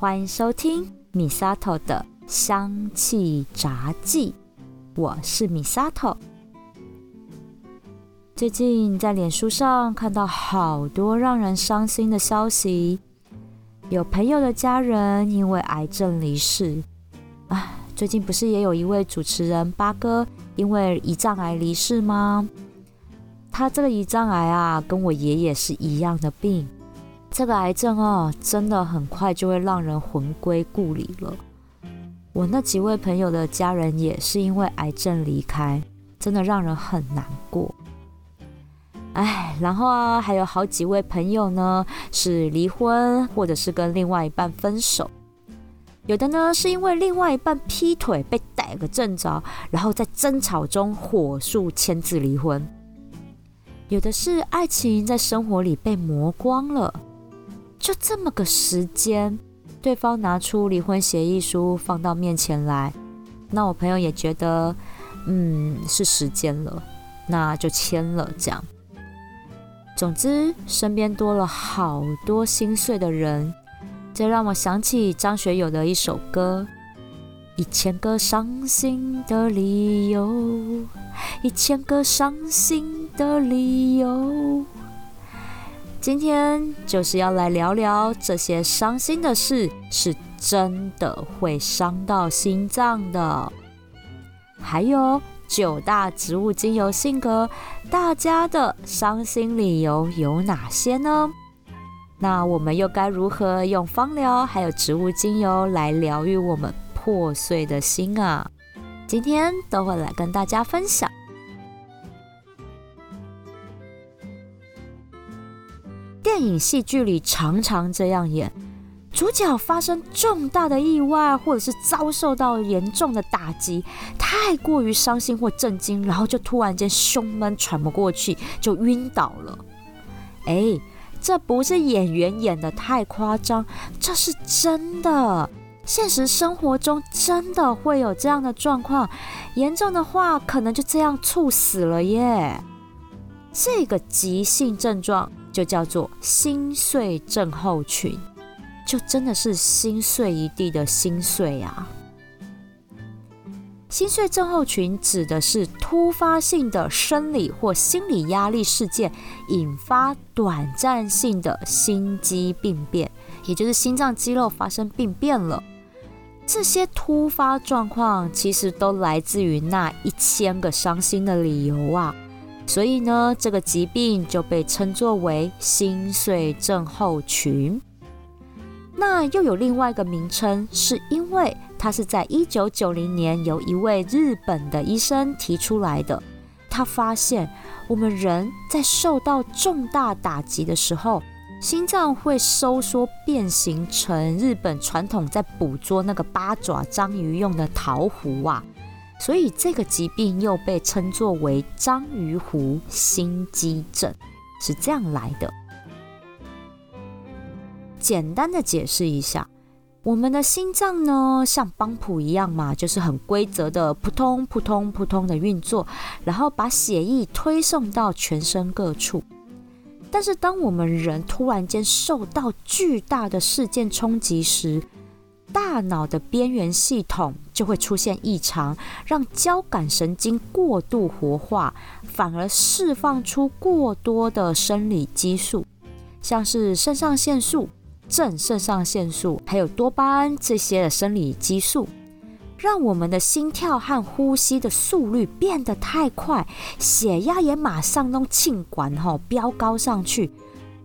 欢迎收听米萨头的香气杂记，我是米萨头。最近在脸书上看到好多让人伤心的消息，有朋友的家人因为癌症离世。啊，最近不是也有一位主持人八哥因为胰脏癌离世吗？他这个胰脏癌啊，跟我爷爷是一样的病。这个癌症哦，真的很快就会让人魂归故里了。我那几位朋友的家人也是因为癌症离开，真的让人很难过。哎，然后啊，还有好几位朋友呢是离婚，或者是跟另外一半分手。有的呢是因为另外一半劈腿被逮个正着，然后在争吵中火速签字离婚。有的是爱情在生活里被磨光了。就这么个时间，对方拿出离婚协议书放到面前来，那我朋友也觉得，嗯，是时间了，那就签了。这样，总之身边多了好多心碎的人，这让我想起张学友的一首歌：一千个伤心的理由，一千个伤心的理由。今天就是要来聊聊这些伤心的事，是真的会伤到心脏的。还有九大植物精油性格，大家的伤心理由有哪些呢？那我们又该如何用芳疗还有植物精油来疗愈我们破碎的心啊？今天都会来跟大家分享。电影、戏剧里常常这样演：主角发生重大的意外，或者是遭受到严重的打击，太过于伤心或震惊，然后就突然间胸闷、喘不过气，就晕倒了。哎，这不是演员演的太夸张，这是真的。现实生活中真的会有这样的状况，严重的话可能就这样猝死了耶。这个急性症状。就叫做心碎症候群，就真的是心碎一地的心碎啊！心碎症候群指的是突发性的生理或心理压力事件引发短暂性的心肌病变，也就是心脏肌肉发生病变了。这些突发状况其实都来自于那一千个伤心的理由啊！所以呢，这个疾病就被称作为心碎症候群。那又有另外一个名称，是因为它是在一九九零年由一位日本的医生提出来的。他发现我们人在受到重大打击的时候，心脏会收缩变形成日本传统在捕捉那个八爪章鱼用的桃壶啊。所以这个疾病又被称作为章鱼湖心肌症，是这样来的。简单的解释一下，我们的心脏呢，像邦普一样嘛，就是很规则的扑通扑通扑通的运作，然后把血液推送到全身各处。但是当我们人突然间受到巨大的事件冲击时，大脑的边缘系统就会出现异常，让交感神经过度活化，反而释放出过多的生理激素，像是肾上腺素、正肾上腺素，还有多巴胺这些的生理激素，让我们的心跳和呼吸的速率变得太快，血压也马上弄气管吼飙高上去，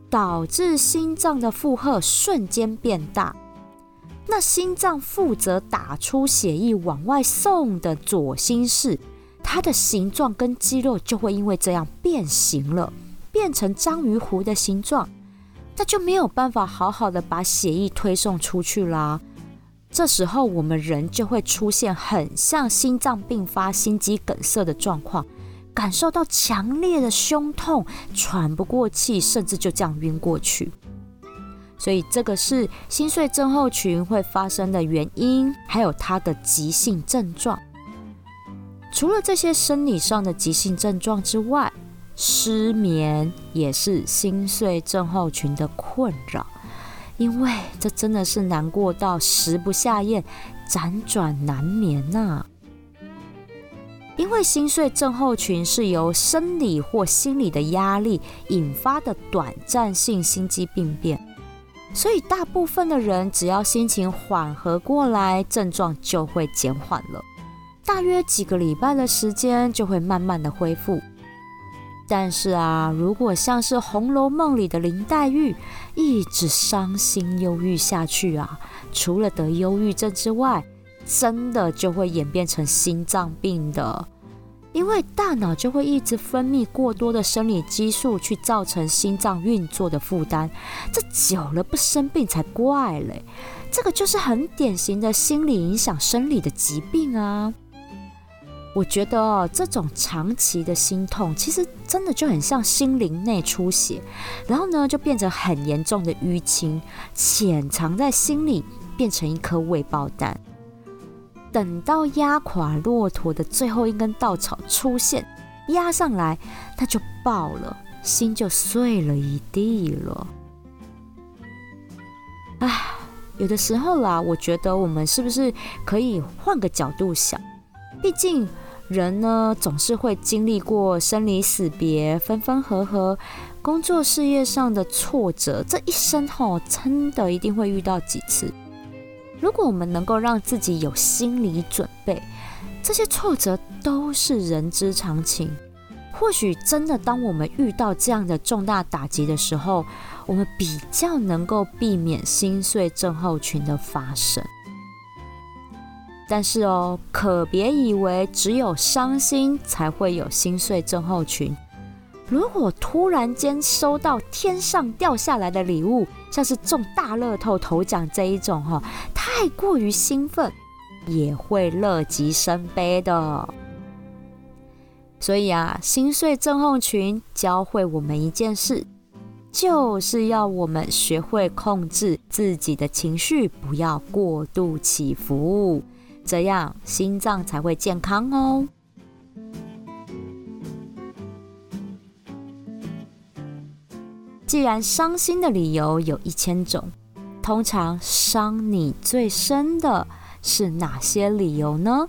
导致心脏的负荷瞬间变大。那心脏负责打出血液往外送的左心室，它的形状跟肌肉就会因为这样变形了，变成章鱼湖的形状，那就没有办法好好的把血液推送出去啦。这时候我们人就会出现很像心脏病发、心肌梗塞的状况，感受到强烈的胸痛、喘不过气，甚至就这样晕过去。所以这个是心碎症候群会发生的原因，还有它的急性症状。除了这些生理上的急性症状之外，失眠也是心碎症候群的困扰。因为这真的是难过到食不下咽、辗转难眠呐。因为心碎症候群是由生理或心理的压力引发的短暂性心肌病变，所以大部分的人只要心情缓和过来，症状就会减缓了，大约几个礼拜的时间就会慢慢的恢复。但是啊，如果像是《红楼梦》里的林黛玉，一直伤心忧郁下去啊，除了得忧郁症之外，真的就会演变成心脏病的，因为大脑就会一直分泌过多的生理激素，去造成心脏运作的负担。这久了不生病才怪嘞！这个就是很典型的心理影响生理的疾病啊。我觉得哦，这种长期的心痛，其实真的就很像心灵内出血，然后呢，就变成很严重的淤青，潜藏在心里，变成一颗未爆弹。等到压垮骆驼的最后一根稻草出现，压上来，它就爆了，心就碎了一地了。唉，有的时候啦，我觉得我们是不是可以换个角度想？毕竟。人呢，总是会经历过生离死别、分分合合、工作事业上的挫折，这一生吼，真的一定会遇到几次。如果我们能够让自己有心理准备，这些挫折都是人之常情。或许真的，当我们遇到这样的重大打击的时候，我们比较能够避免心碎症候群的发生。但是哦，可别以为只有伤心才会有心碎症候群。如果突然间收到天上掉下来的礼物，像是中大乐透头奖这一种哈，太过于兴奋，也会乐极生悲的。所以啊，心碎症候群教会我们一件事，就是要我们学会控制自己的情绪，不要过度起伏。这样心脏才会健康哦。既然伤心的理由有一千种，通常伤你最深的是哪些理由呢？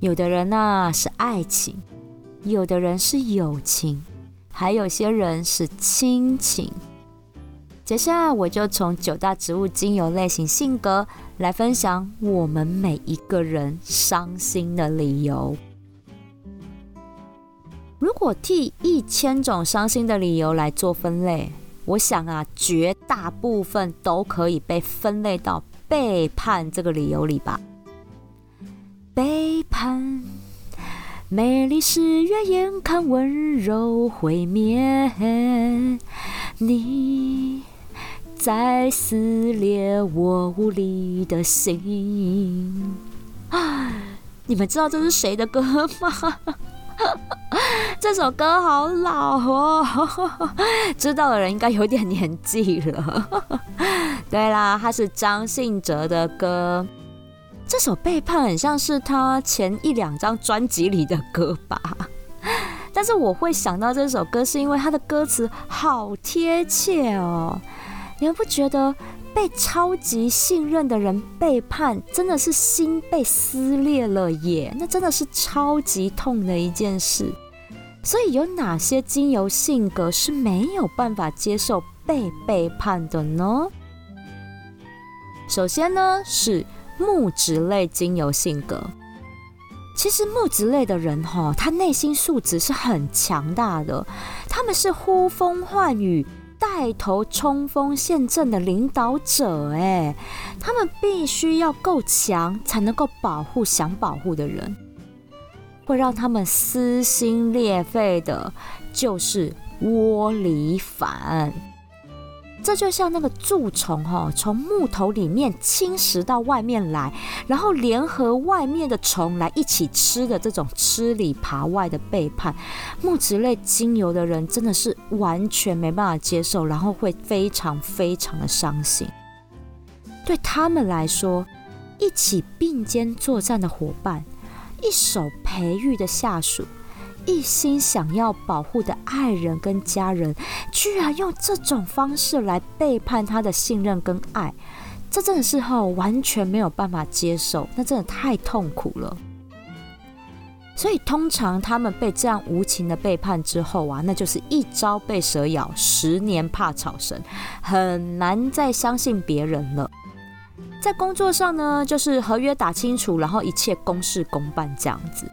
有的人呐是爱情，有的人是友情，还有些人是亲情。接下来我就从九大植物精油类型性格来分享我们每一个人伤心的理由。如果替一千种伤心的理由来做分类，我想啊，绝大部分都可以被分类到背叛这个理由里吧。背叛，美丽誓约眼看温柔毁灭，你。在撕裂我无力的心！你们知道这是谁的歌吗？这首歌好老哦，知道的人应该有点年纪了。对啦，它是张信哲的歌。这首《背叛》很像是他前一两张专辑里的歌吧？但是我会想到这首歌，是因为它的歌词好贴切哦。你们不觉得被超级信任的人背叛，真的是心被撕裂了耶？那真的是超级痛的一件事。所以有哪些精油性格是没有办法接受被背叛的呢？首先呢是木质类精油性格。其实木质类的人哈，他内心素质是很强大的，他们是呼风唤雨。带头冲锋陷阵的领导者，哎，他们必须要够强，才能够保护想保护的人。会让他们撕心裂肺的，就是窝里反。这就像那个蛀虫哈，从木头里面侵蚀到外面来，然后联合外面的虫来一起吃的这种吃里扒外的背叛，木质类精油的人真的是完全没办法接受，然后会非常非常的伤心。对他们来说，一起并肩作战的伙伴，一手培育的下属。一心想要保护的爱人跟家人，居然用这种方式来背叛他的信任跟爱，这真的是哈完全没有办法接受，那真的太痛苦了。所以通常他们被这样无情的背叛之后啊，那就是一朝被蛇咬，十年怕草绳，很难再相信别人了。在工作上呢，就是合约打清楚，然后一切公事公办这样子。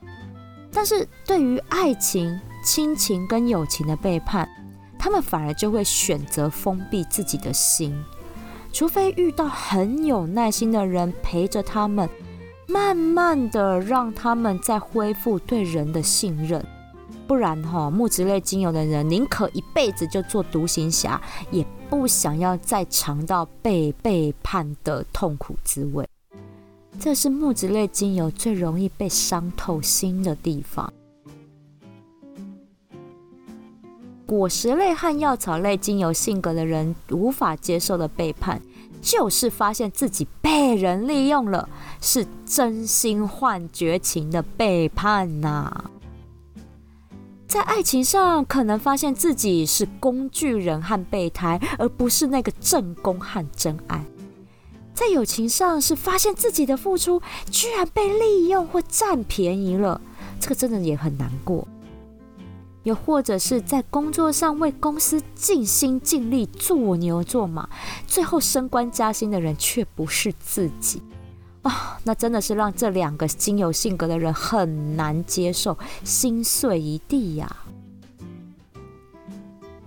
但是对于爱情、亲情跟友情的背叛，他们反而就会选择封闭自己的心，除非遇到很有耐心的人陪着他们。慢慢的让他们再恢复对人的信任，不然哈木质类精油的人宁可一辈子就做独行侠，也不想要再尝到被背叛的痛苦滋味。这是木质类精油最容易被伤透心的地方。果实类和药草类精油性格的人无法接受的背叛。就是发现自己被人利用了，是真心换绝情的背叛呐。在爱情上，可能发现自己是工具人和备胎，而不是那个正宫和真爱。在友情上，是发现自己的付出居然被利用或占便宜了，这个真的也很难过。又或者是在工作上为公司尽心尽力做牛做马，最后升官加薪的人却不是自己啊！那真的是让这两个精油性格的人很难接受，心碎一地呀。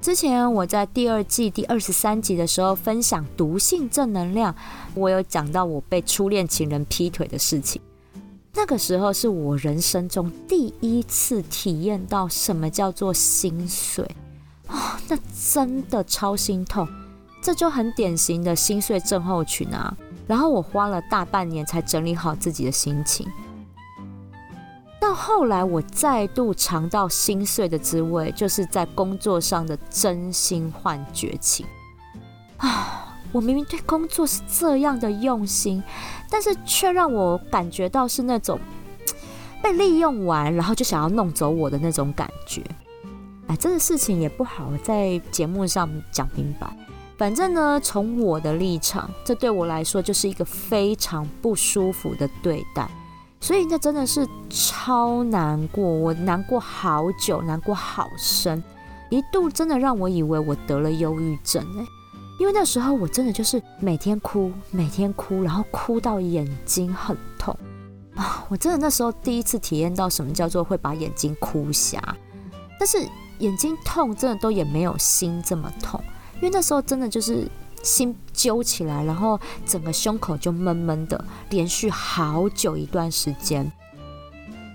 之前我在第二季第二十三集的时候分享毒性正能量，我有讲到我被初恋情人劈腿的事情。那个时候是我人生中第一次体验到什么叫做心碎啊！那真的超心痛，这就很典型的心碎症候群啊。然后我花了大半年才整理好自己的心情。到后来我再度尝到心碎的滋味，就是在工作上的真心换绝情啊！我明明对工作是这样的用心，但是却让我感觉到是那种被利用完，然后就想要弄走我的那种感觉。哎，这个事情也不好在节目上讲明白。反正呢，从我的立场，这对我来说就是一个非常不舒服的对待，所以那真的是超难过，我难过好久，难过好深，一度真的让我以为我得了忧郁症哎。因为那时候我真的就是每天哭，每天哭，然后哭到眼睛很痛啊！我真的那时候第一次体验到什么叫做会把眼睛哭瞎，但是眼睛痛真的都也没有心这么痛，因为那时候真的就是心揪起来，然后整个胸口就闷闷的，连续好久一段时间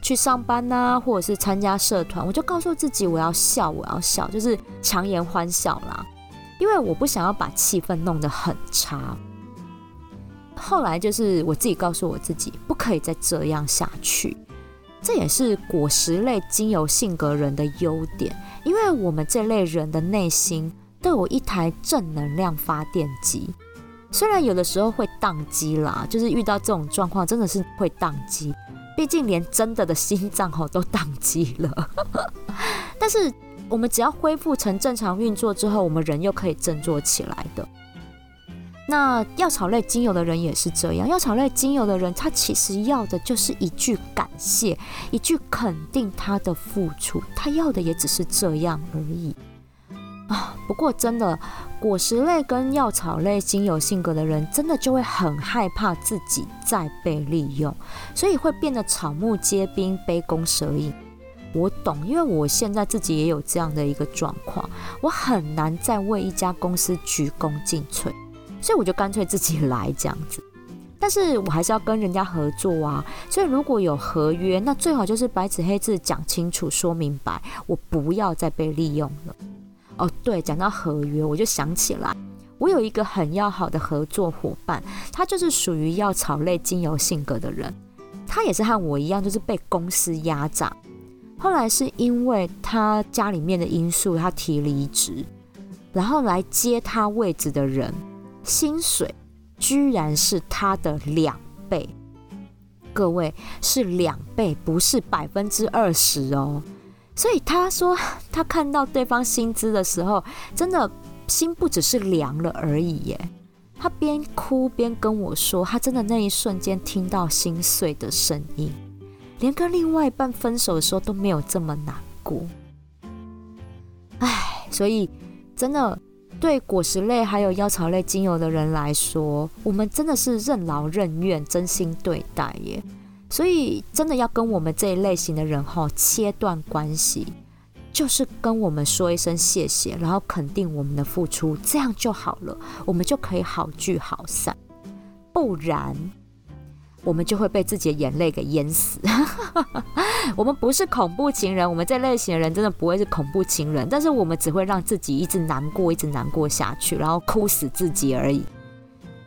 去上班呐，或者是参加社团，我就告诉自己我要笑，我要笑，就是强颜欢笑啦。因为我不想要把气氛弄得很差，后来就是我自己告诉我自己，不可以再这样下去。这也是果实类精油性格人的优点，因为我们这类人的内心都有一台正能量发电机，虽然有的时候会宕机啦，就是遇到这种状况真的是会宕机，毕竟连真的的心脏吼都宕机了，但是。我们只要恢复成正常运作之后，我们人又可以振作起来的。那药草类精油的人也是这样，药草类精油的人，他其实要的就是一句感谢，一句肯定他的付出，他要的也只是这样而已不过真的，果实类跟药草类精油性格的人，真的就会很害怕自己再被利用，所以会变得草木皆兵，杯弓蛇影。我懂，因为我现在自己也有这样的一个状况，我很难再为一家公司鞠躬尽瘁，所以我就干脆自己来这样子。但是我还是要跟人家合作啊，所以如果有合约，那最好就是白纸黑字讲清楚、说明白，我不要再被利用了。哦，对，讲到合约，我就想起来，我有一个很要好的合作伙伴，他就是属于药草类精油性格的人，他也是和我一样，就是被公司压榨。后来是因为他家里面的因素，他提离职，然后来接他位置的人，薪水居然是他的两倍。各位是两倍，不是百分之二十哦。所以他说，他看到对方薪资的时候，真的心不只是凉了而已耶。他边哭边跟我说，他真的那一瞬间听到心碎的声音，连跟另外一半分手的时候都没有这么难过。唉，所以真的对果实类还有药草类精油的人来说，我们真的是任劳任怨，真心对待耶。所以，真的要跟我们这一类型的人哈切断关系，就是跟我们说一声谢谢，然后肯定我们的付出，这样就好了，我们就可以好聚好散。不然，我们就会被自己的眼泪给淹死。我们不是恐怖情人，我们这类型的人真的不会是恐怖情人，但是我们只会让自己一直难过，一直难过下去，然后哭死自己而已。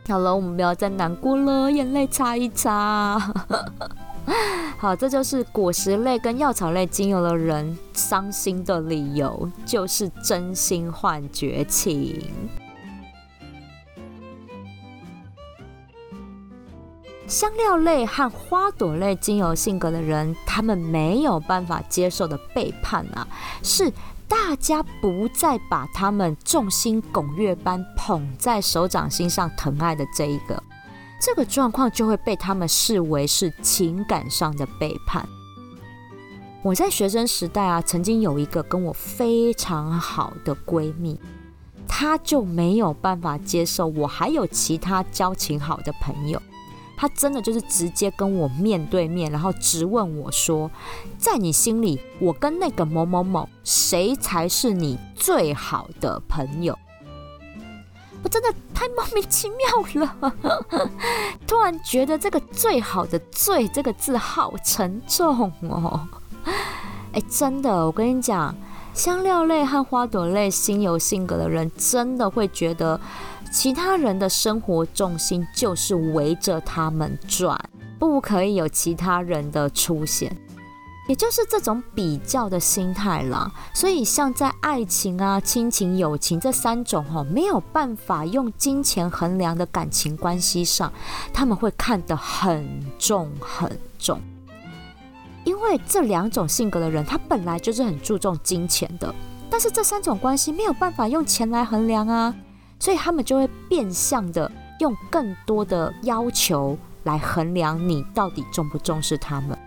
好了，我们不要再难过了，眼泪擦一擦。好，这就是果实类跟药草类精油的人伤心的理由，就是真心换绝情。香料类和花朵类精油性格的人，他们没有办法接受的背叛啊，是。大家不再把他们众星拱月般捧在手掌心上疼爱的这一个，这个状况就会被他们视为是情感上的背叛。我在学生时代啊，曾经有一个跟我非常好的闺蜜，她就没有办法接受我还有其他交情好的朋友。他真的就是直接跟我面对面，然后直问我说：“在你心里，我跟那个某某某，谁才是你最好的朋友？”我真的太莫名其妙了，突然觉得这个“最好的”“最”这个字好沉重哦。哎，真的，我跟你讲，香料类和花朵类心有性格的人，真的会觉得。其他人的生活重心就是围着他们转，不可以有其他人的出现，也就是这种比较的心态啦。所以，像在爱情啊、亲情、友情这三种哈，没有办法用金钱衡量的感情关系上，他们会看得很重很重。因为这两种性格的人，他本来就是很注重金钱的，但是这三种关系没有办法用钱来衡量啊。所以他们就会变相的用更多的要求来衡量你到底重不重视他们。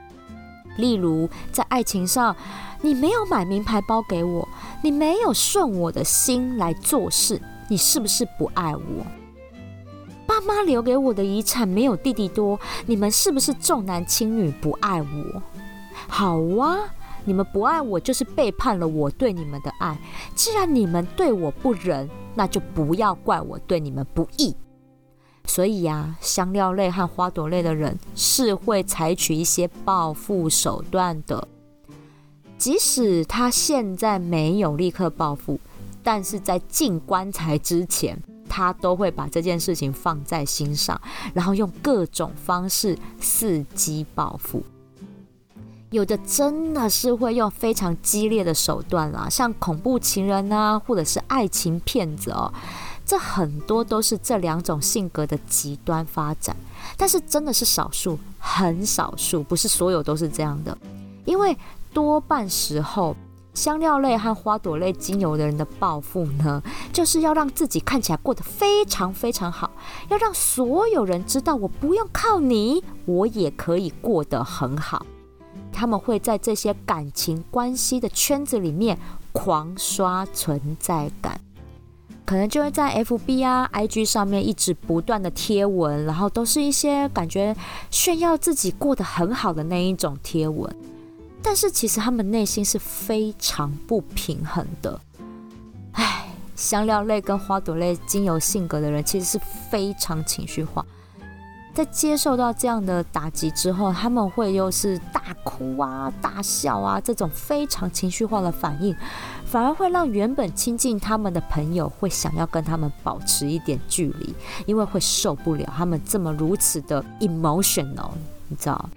例如在爱情上，你没有买名牌包给我，你没有顺我的心来做事，你是不是不爱我？爸妈留给我的遗产没有弟弟多，你们是不是重男轻女不爱我？好啊，你们不爱我就是背叛了我对你们的爱。既然你们对我不仁。那就不要怪我对你们不义。所以呀，香料类和花朵类的人是会采取一些报复手段的。即使他现在没有立刻报复，但是在进棺材之前，他都会把这件事情放在心上，然后用各种方式伺机报复。有的真的是会用非常激烈的手段啦，像恐怖情人啊，或者是爱情骗子哦，这很多都是这两种性格的极端发展。但是真的是少数，很少数，不是所有都是这样的。因为多半时候，香料类和花朵类精油的人的报复呢，就是要让自己看起来过得非常非常好，要让所有人知道我不用靠你，我也可以过得很好。他们会在这些感情关系的圈子里面狂刷存在感，可能就会在 FB 啊、IG 上面一直不断的贴文，然后都是一些感觉炫耀自己过得很好的那一种贴文，但是其实他们内心是非常不平衡的。唉，香料类跟花朵类精油性格的人其实是非常情绪化。在接受到这样的打击之后，他们会又是大哭啊、大笑啊，这种非常情绪化的反应，反而会让原本亲近他们的朋友会想要跟他们保持一点距离，因为会受不了他们这么如此的 emotional，你知道？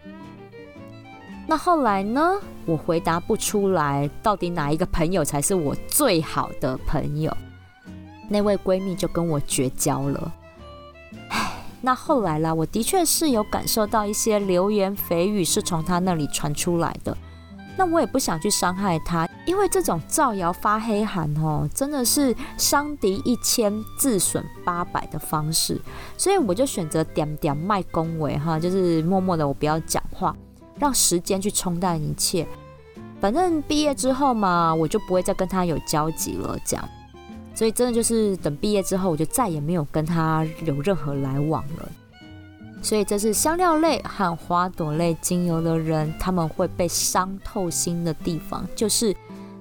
那后来呢？我回答不出来，到底哪一个朋友才是我最好的朋友？那位闺蜜就跟我绝交了。那后来啦，我的确是有感受到一些流言蜚语是从他那里传出来的，那我也不想去伤害他，因为这种造谣发黑函哦，真的是伤敌一千自损八百的方式，所以我就选择点点卖恭维哈，就是默默的我不要讲话，让时间去冲淡一切。反正毕业之后嘛，我就不会再跟他有交集了，这样。所以真的就是等毕业之后，我就再也没有跟他有任何来往了。所以这是香料类和花朵类精油的人，他们会被伤透心的地方，就是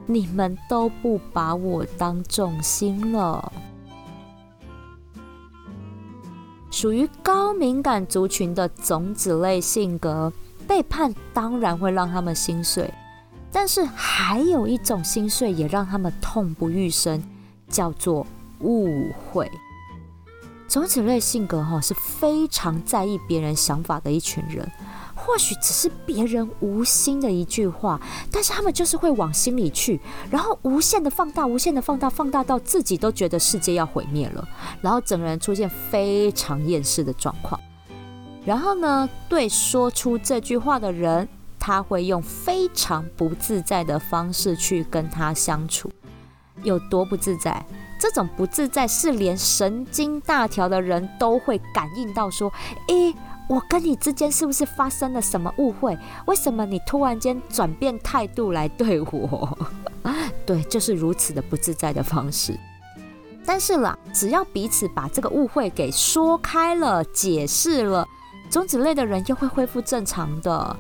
你们都不把我当重心了。属于高敏感族群的种子类性格，背叛当然会让他们心碎，但是还有一种心碎也让他们痛不欲生，叫做误会。种子类性格哈是非常在意别人想法的一群人，或许只是别人无心的一句话，但是他们就是会往心里去，然后无限的放大，无限的放大，放大到自己都觉得世界要毁灭了，然后整个人出现非常厌世的状况。然后呢，对说出这句话的人，他会用非常不自在的方式去跟他相处，有多不自在？这种不自在是连神经大条的人都会感应到，说：“诶，我跟你之间是不是发生了什么误会？为什么你突然间转变态度来对我？” 对，就是如此的不自在的方式。但是啦，只要彼此把这个误会给说开了、解释了，种子类的人又会恢复正常的。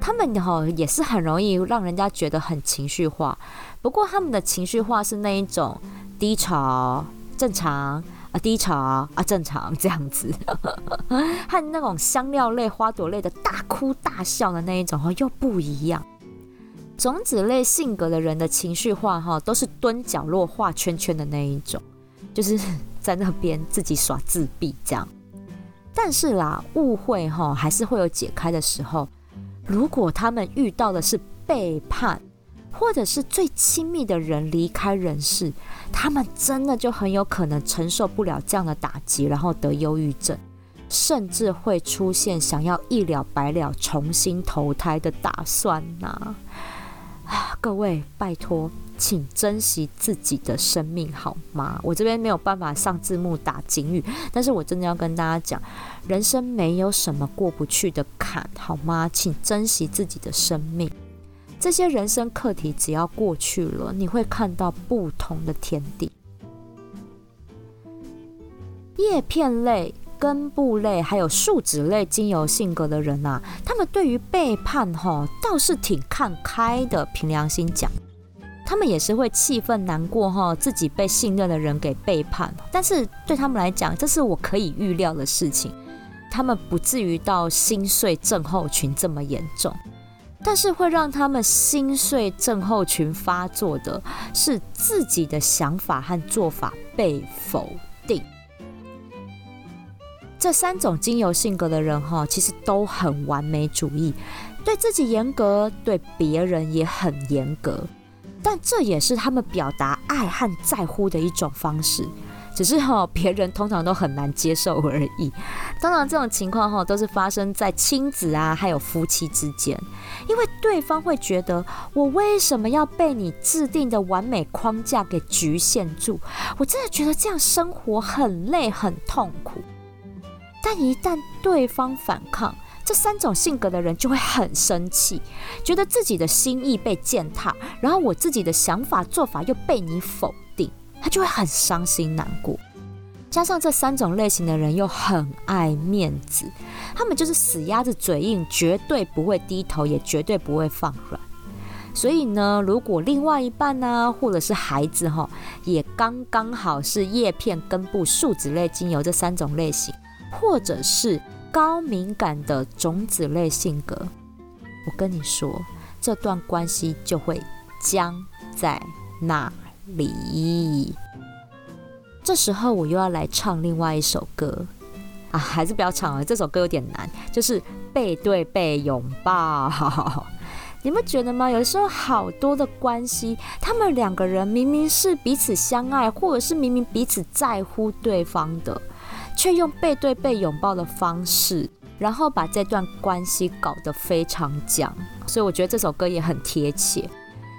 他们哈也是很容易让人家觉得很情绪化，不过他们的情绪化是那一种。低潮正常啊，低潮啊正常这样子，和那种香料类、花朵类的大哭大笑的那一种哈又不一样。种子类性格的人的情绪化哈都是蹲角落画圈圈的那一种，就是在那边自己耍自闭这样。但是啦，误会哈还是会有解开的时候。如果他们遇到的是背叛。或者是最亲密的人离开人世，他们真的就很有可能承受不了这样的打击，然后得忧郁症，甚至会出现想要一了百了、重新投胎的打算呐！啊，各位，拜托，请珍惜自己的生命好吗？我这边没有办法上字幕打警语，但是我真的要跟大家讲，人生没有什么过不去的坎，好吗？请珍惜自己的生命。这些人生课题只要过去了，你会看到不同的天地。叶片类、根部类还有树脂类精油性格的人啊，他们对于背叛哈倒是挺看开的。凭良心讲，他们也是会气愤难过哈，自己被信任的人给背叛。但是对他们来讲，这是我可以预料的事情，他们不至于到心碎症候群这么严重。但是会让他们心碎症候群发作的是自己的想法和做法被否定。这三种精油性格的人哈，其实都很完美主义，对自己严格，对别人也很严格。但这也是他们表达爱和在乎的一种方式。只是哈，别人通常都很难接受而已。当然，这种情况哈，都是发生在亲子啊，还有夫妻之间，因为对方会觉得，我为什么要被你制定的完美框架给局限住？我真的觉得这样生活很累、很痛苦。但一旦对方反抗，这三种性格的人就会很生气，觉得自己的心意被践踏，然后我自己的想法、做法又被你否定。他就会很伤心难过，加上这三种类型的人又很爱面子，他们就是死鸭子嘴硬，绝对不会低头，也绝对不会放软。所以呢，如果另外一半呢，或者是孩子哈，也刚刚好是叶片、根部、树脂类精油这三种类型，或者是高敏感的种子类性格，我跟你说，这段关系就会僵在那。里，这时候我又要来唱另外一首歌啊，还是不要唱了，这首歌有点难，就是背对背拥抱。你们觉得吗？有时候好多的关系，他们两个人明明是彼此相爱，或者是明明彼此在乎对方的，却用背对背拥抱的方式然后把这段关系搞得非常僵。所以我觉得这首歌也很贴切。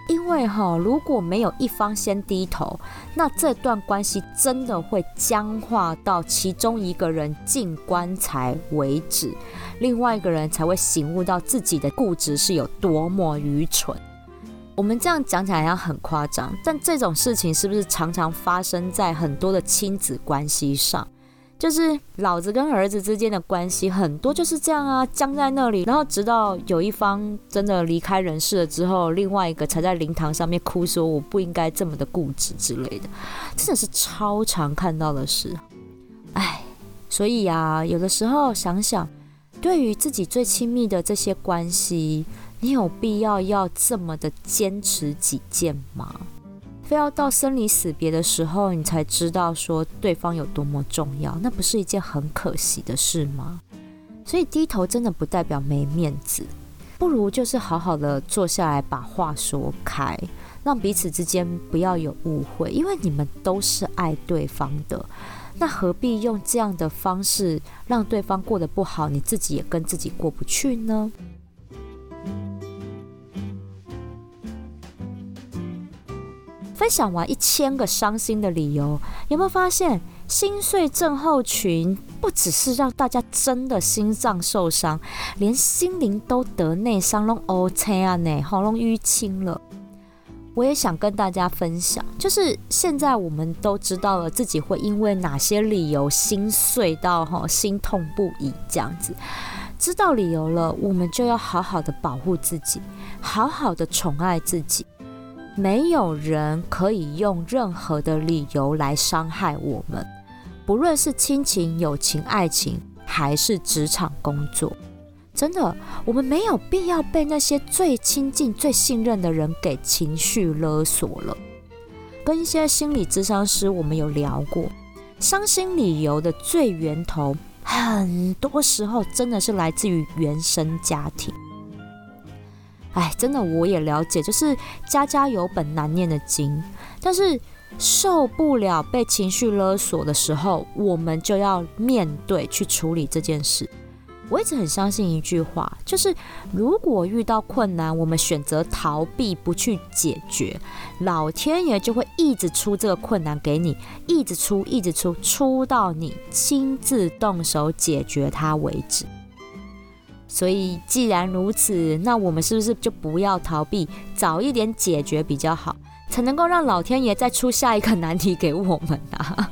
因为哈，如果没有一方先低头，那这段关系真的会僵化到其中一个人进棺材为止，另外一个人才会醒悟到自己的固执是有多么愚蠢。我们这样讲起来要很夸张，但这种事情是不是常常发生在很多的亲子关系上？就是老子跟儿子之间的关系很多就是这样啊，僵在那里，然后直到有一方真的离开人世了之后，另外一个才在灵堂上面哭说我不应该这么的固执之类的，真的是超常看到的事。哎，所以啊，有的时候想想，对于自己最亲密的这些关系，你有必要要这么的坚持己见吗？非要到生离死别的时候，你才知道说对方有多么重要，那不是一件很可惜的事吗？所以低头真的不代表没面子，不如就是好好的坐下来把话说开，让彼此之间不要有误会，因为你们都是爱对方的，那何必用这样的方式让对方过得不好，你自己也跟自己过不去呢？分享完一千个伤心的理由，有没有发现心碎症候群不只是让大家真的心脏受伤，连心灵都得内伤，弄 O C 啊呢，喉咙淤青了。我也想跟大家分享，就是现在我们都知道了自己会因为哪些理由心碎到哈心痛不已这样子，知道理由了，我们就要好好的保护自己，好好的宠爱自己。没有人可以用任何的理由来伤害我们，不论是亲情、友情、爱情，还是职场工作，真的，我们没有必要被那些最亲近、最信任的人给情绪勒索了。跟一些心理咨商师，我们有聊过，伤心理由的最源头，很多时候真的是来自于原生家庭。哎，真的我也了解，就是家家有本难念的经。但是受不了被情绪勒索的时候，我们就要面对去处理这件事。我一直很相信一句话，就是如果遇到困难，我们选择逃避不去解决，老天爷就会一直出这个困难给你，一直出，一直出，出到你亲自动手解决它为止。所以，既然如此，那我们是不是就不要逃避，早一点解决比较好，才能够让老天爷再出下一个难题给我们啊？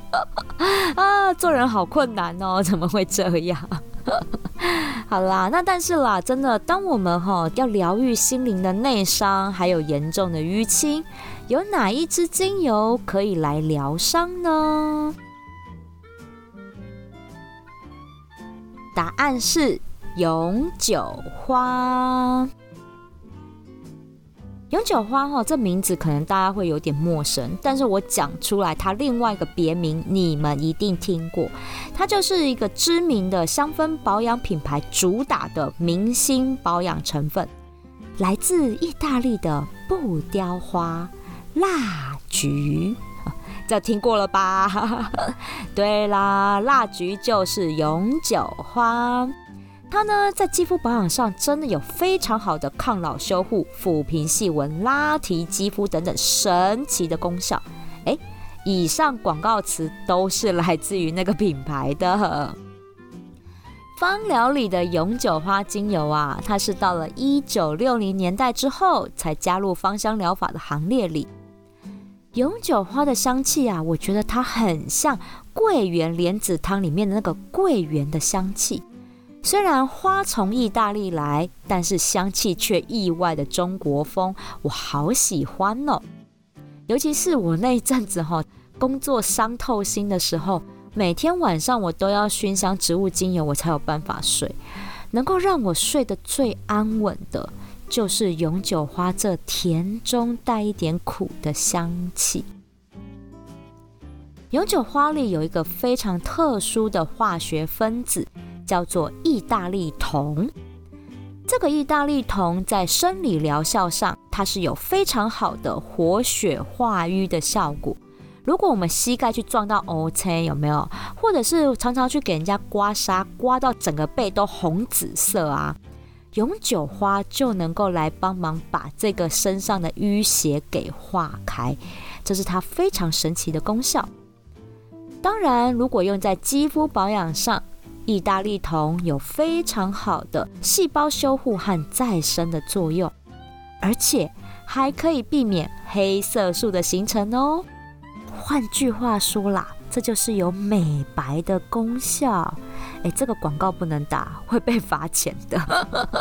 啊，做人好困难哦，怎么会这样？好啦，那但是啦，真的，当我们哈要疗愈心灵的内伤，还有严重的淤青，有哪一支精油可以来疗伤呢？答案是。永久花，永久花哈，这名字可能大家会有点陌生，但是我讲出来，它另外一个别名你们一定听过，它就是一个知名的香氛保养品牌主打的明星保养成分，来自意大利的布雕花蜡菊，这听过了吧？对啦，蜡菊就是永久花。它呢，在肌肤保养上真的有非常好的抗老修护、抚平细纹、拉提肌肤等等神奇的功效。哎，以上广告词都是来自于那个品牌的。芳疗里的永久花精油啊，它是到了一九六零年代之后才加入芳香疗法的行列里。永久花的香气啊，我觉得它很像桂圆莲子汤里面的那个桂圆的香气。虽然花从意大利来，但是香气却意外的中国风，我好喜欢哦。尤其是我那一阵子哈，工作伤透心的时候，每天晚上我都要熏香植物精油，我才有办法睡。能够让我睡得最安稳的，就是永久花这甜中带一点苦的香气。永久花里有一个非常特殊的化学分子。叫做意大利酮，这个意大利酮在生理疗效上，它是有非常好的活血化瘀的效果。如果我们膝盖去撞到 OK 有没有？或者是常常去给人家刮痧，刮到整个背都红紫色啊，永久花就能够来帮忙把这个身上的淤血给化开，这是它非常神奇的功效。当然，如果用在肌肤保养上，意大利酮有非常好的细胞修护和再生的作用，而且还可以避免黑色素的形成哦。换句话说啦，这就是有美白的功效。哎，这个广告不能打，会被罚钱的，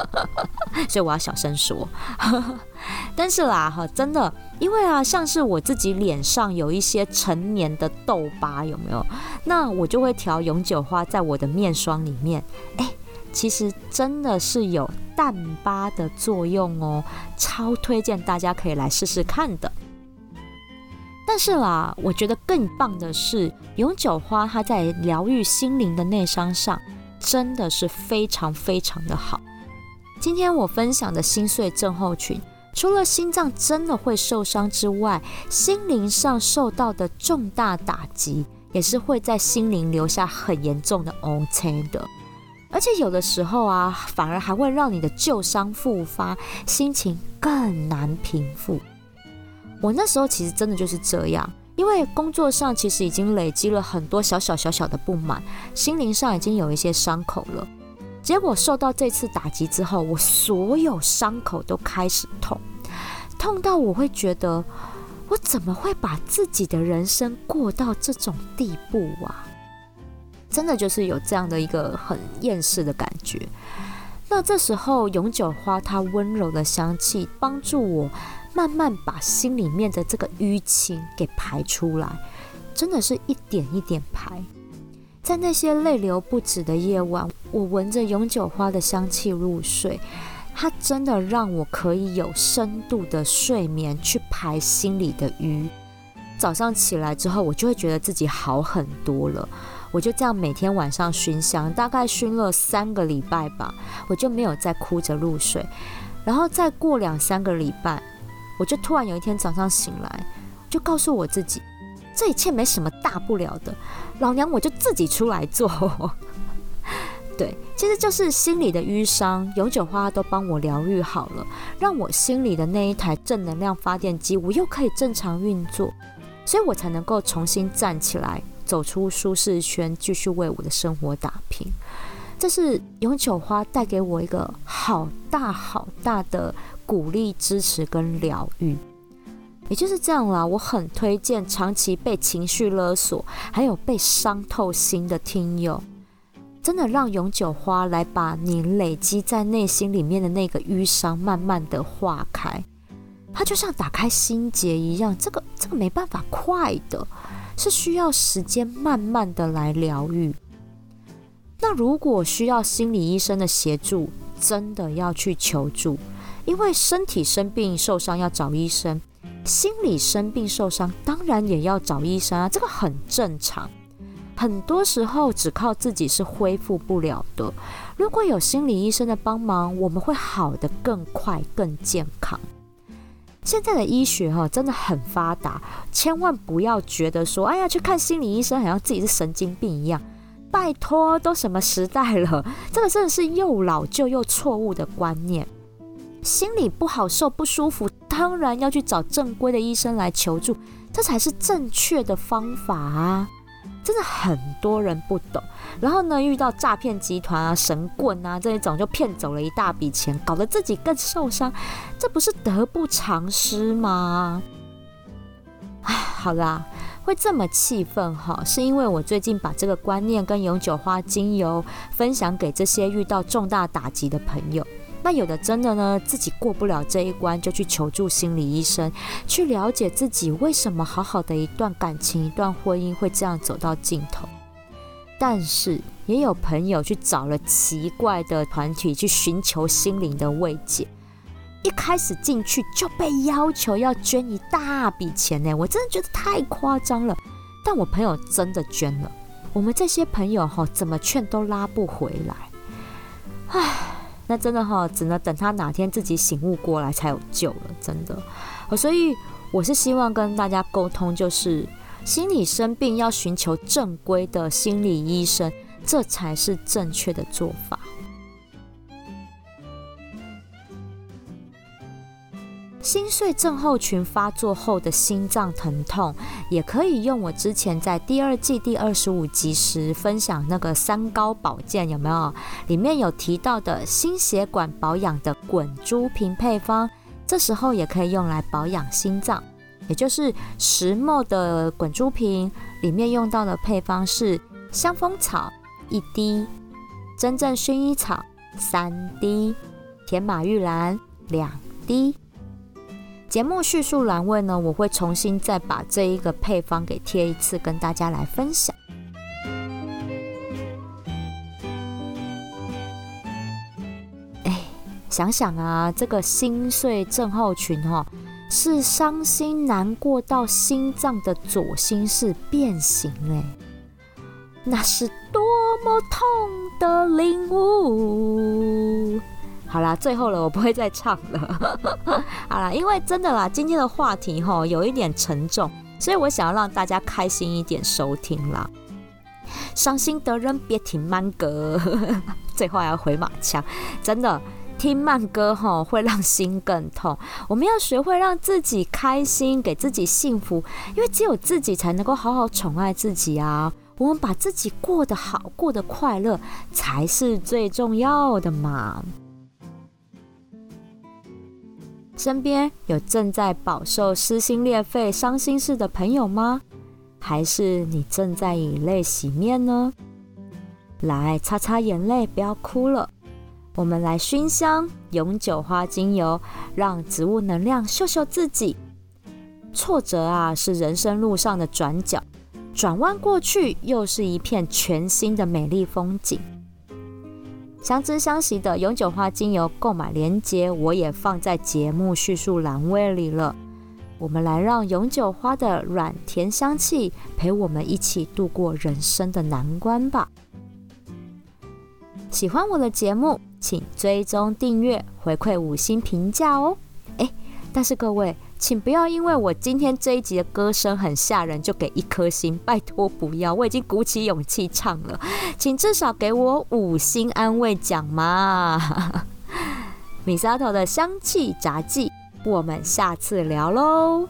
所以我要小声说。但是啦，哈，真的，因为啊，像是我自己脸上有一些成年的痘疤，有没有？那我就会调永久花在我的面霜里面。哎，其实真的是有淡疤的作用哦，超推荐大家可以来试试看的。但是啦，我觉得更棒的是永久花，它在疗愈心灵的内伤上真的是非常非常的好。今天我分享的心碎症候群，除了心脏真的会受伤之外，心灵上受到的重大打击，也是会在心灵留下很严重的 ot 的。而且有的时候啊，反而还会让你的旧伤复发，心情更难平复。我那时候其实真的就是这样，因为工作上其实已经累积了很多小小小小的不满，心灵上已经有一些伤口了。结果受到这次打击之后，我所有伤口都开始痛，痛到我会觉得，我怎么会把自己的人生过到这种地步啊？真的就是有这样的一个很厌世的感觉。那这时候永久花它温柔的香气帮助我。慢慢把心里面的这个淤青给排出来，真的是一点一点排。在那些泪流不止的夜晚，我闻着永久花的香气入睡，它真的让我可以有深度的睡眠去排心里的淤。早上起来之后，我就会觉得自己好很多了。我就这样每天晚上熏香，大概熏了三个礼拜吧，我就没有再哭着入睡。然后再过两三个礼拜。我就突然有一天早上醒来，就告诉我自己，这一切没什么大不了的，老娘我就自己出来做。对，其实就是心里的淤伤，永久花都帮我疗愈好了，让我心里的那一台正能量发电机，我又可以正常运作，所以我才能够重新站起来，走出舒适圈，继续为我的生活打拼。这是永久花带给我一个好大好大的。鼓励、支持跟疗愈，也就是这样啦。我很推荐长期被情绪勒索，还有被伤透心的听友，真的让永久花来把你累积在内心里面的那个淤伤慢慢的化开。它就像打开心结一样，这个这个没办法快的，是需要时间慢慢的来疗愈。那如果需要心理医生的协助，真的要去求助。因为身体生病受伤要找医生，心理生病受伤当然也要找医生啊，这个很正常。很多时候只靠自己是恢复不了的，如果有心理医生的帮忙，我们会好的更快、更健康。现在的医学哈真的很发达，千万不要觉得说，哎呀，去看心理医生好像自己是神经病一样。拜托，都什么时代了，这个真的是又老旧又错误的观念。心里不好受、不舒服，当然要去找正规的医生来求助，这才是正确的方法啊！真的很多人不懂，然后呢，遇到诈骗集团啊、神棍啊这一种，就骗走了一大笔钱，搞得自己更受伤，这不是得不偿失吗？唉，好啦，会这么气愤哈，是因为我最近把这个观念跟永久花精油分享给这些遇到重大打击的朋友。那有的真的呢，自己过不了这一关，就去求助心理医生，去了解自己为什么好好的一段感情、一段婚姻会这样走到尽头。但是也有朋友去找了奇怪的团体去寻求心灵的慰藉，一开始进去就被要求要捐一大笔钱呢，我真的觉得太夸张了。但我朋友真的捐了，我们这些朋友哈，怎么劝都拉不回来，唉。那真的哈，只能等他哪天自己醒悟过来才有救了，真的。所以我是希望跟大家沟通，就是心理生病要寻求正规的心理医生，这才是正确的做法。心碎症候群发作后的心脏疼痛，也可以用我之前在第二季第二十五集时分享那个三高保健有没有？里面有提到的心血管保养的滚珠瓶配方，这时候也可以用来保养心脏。也就是石墨的滚珠瓶里面用到的配方是香蜂草一滴，真正薰衣草三滴，甜马玉兰两滴。节目叙述栏位呢，我会重新再把这一个配方给贴一次，跟大家来分享。哎，想想啊，这个心碎症候群哈，是伤心难过到心脏的左心室变形嘞，那是多么痛的领悟。好啦，最后了，我不会再唱了。好啦，因为真的啦，今天的话题哈有一点沉重，所以我想要让大家开心一点收听啦。伤心的人别听慢歌，最后要回马枪。真的，听慢歌哈会让心更痛。我们要学会让自己开心，给自己幸福，因为只有自己才能够好好宠爱自己啊。我们把自己过得好，过得快乐，才是最重要的嘛。身边有正在饱受撕心裂肺、伤心事的朋友吗？还是你正在以泪洗面呢？来擦擦眼泪，不要哭了。我们来熏香永久花精油，让植物能量秀秀自己。挫折啊，是人生路上的转角，转弯过去，又是一片全新的美丽风景。相知相惜的永久花精油购买链接，我也放在节目叙述栏位里了。我们来让永久花的软甜香气陪我们一起度过人生的难关吧。喜欢我的节目，请追踪订阅，回馈五星评价哦。哎，但是各位。请不要因为我今天这一集的歌声很吓人，就给一颗星，拜托不要！我已经鼓起勇气唱了，请至少给我五星安慰奖嘛！米沙头的香气杂技，我们下次聊喽。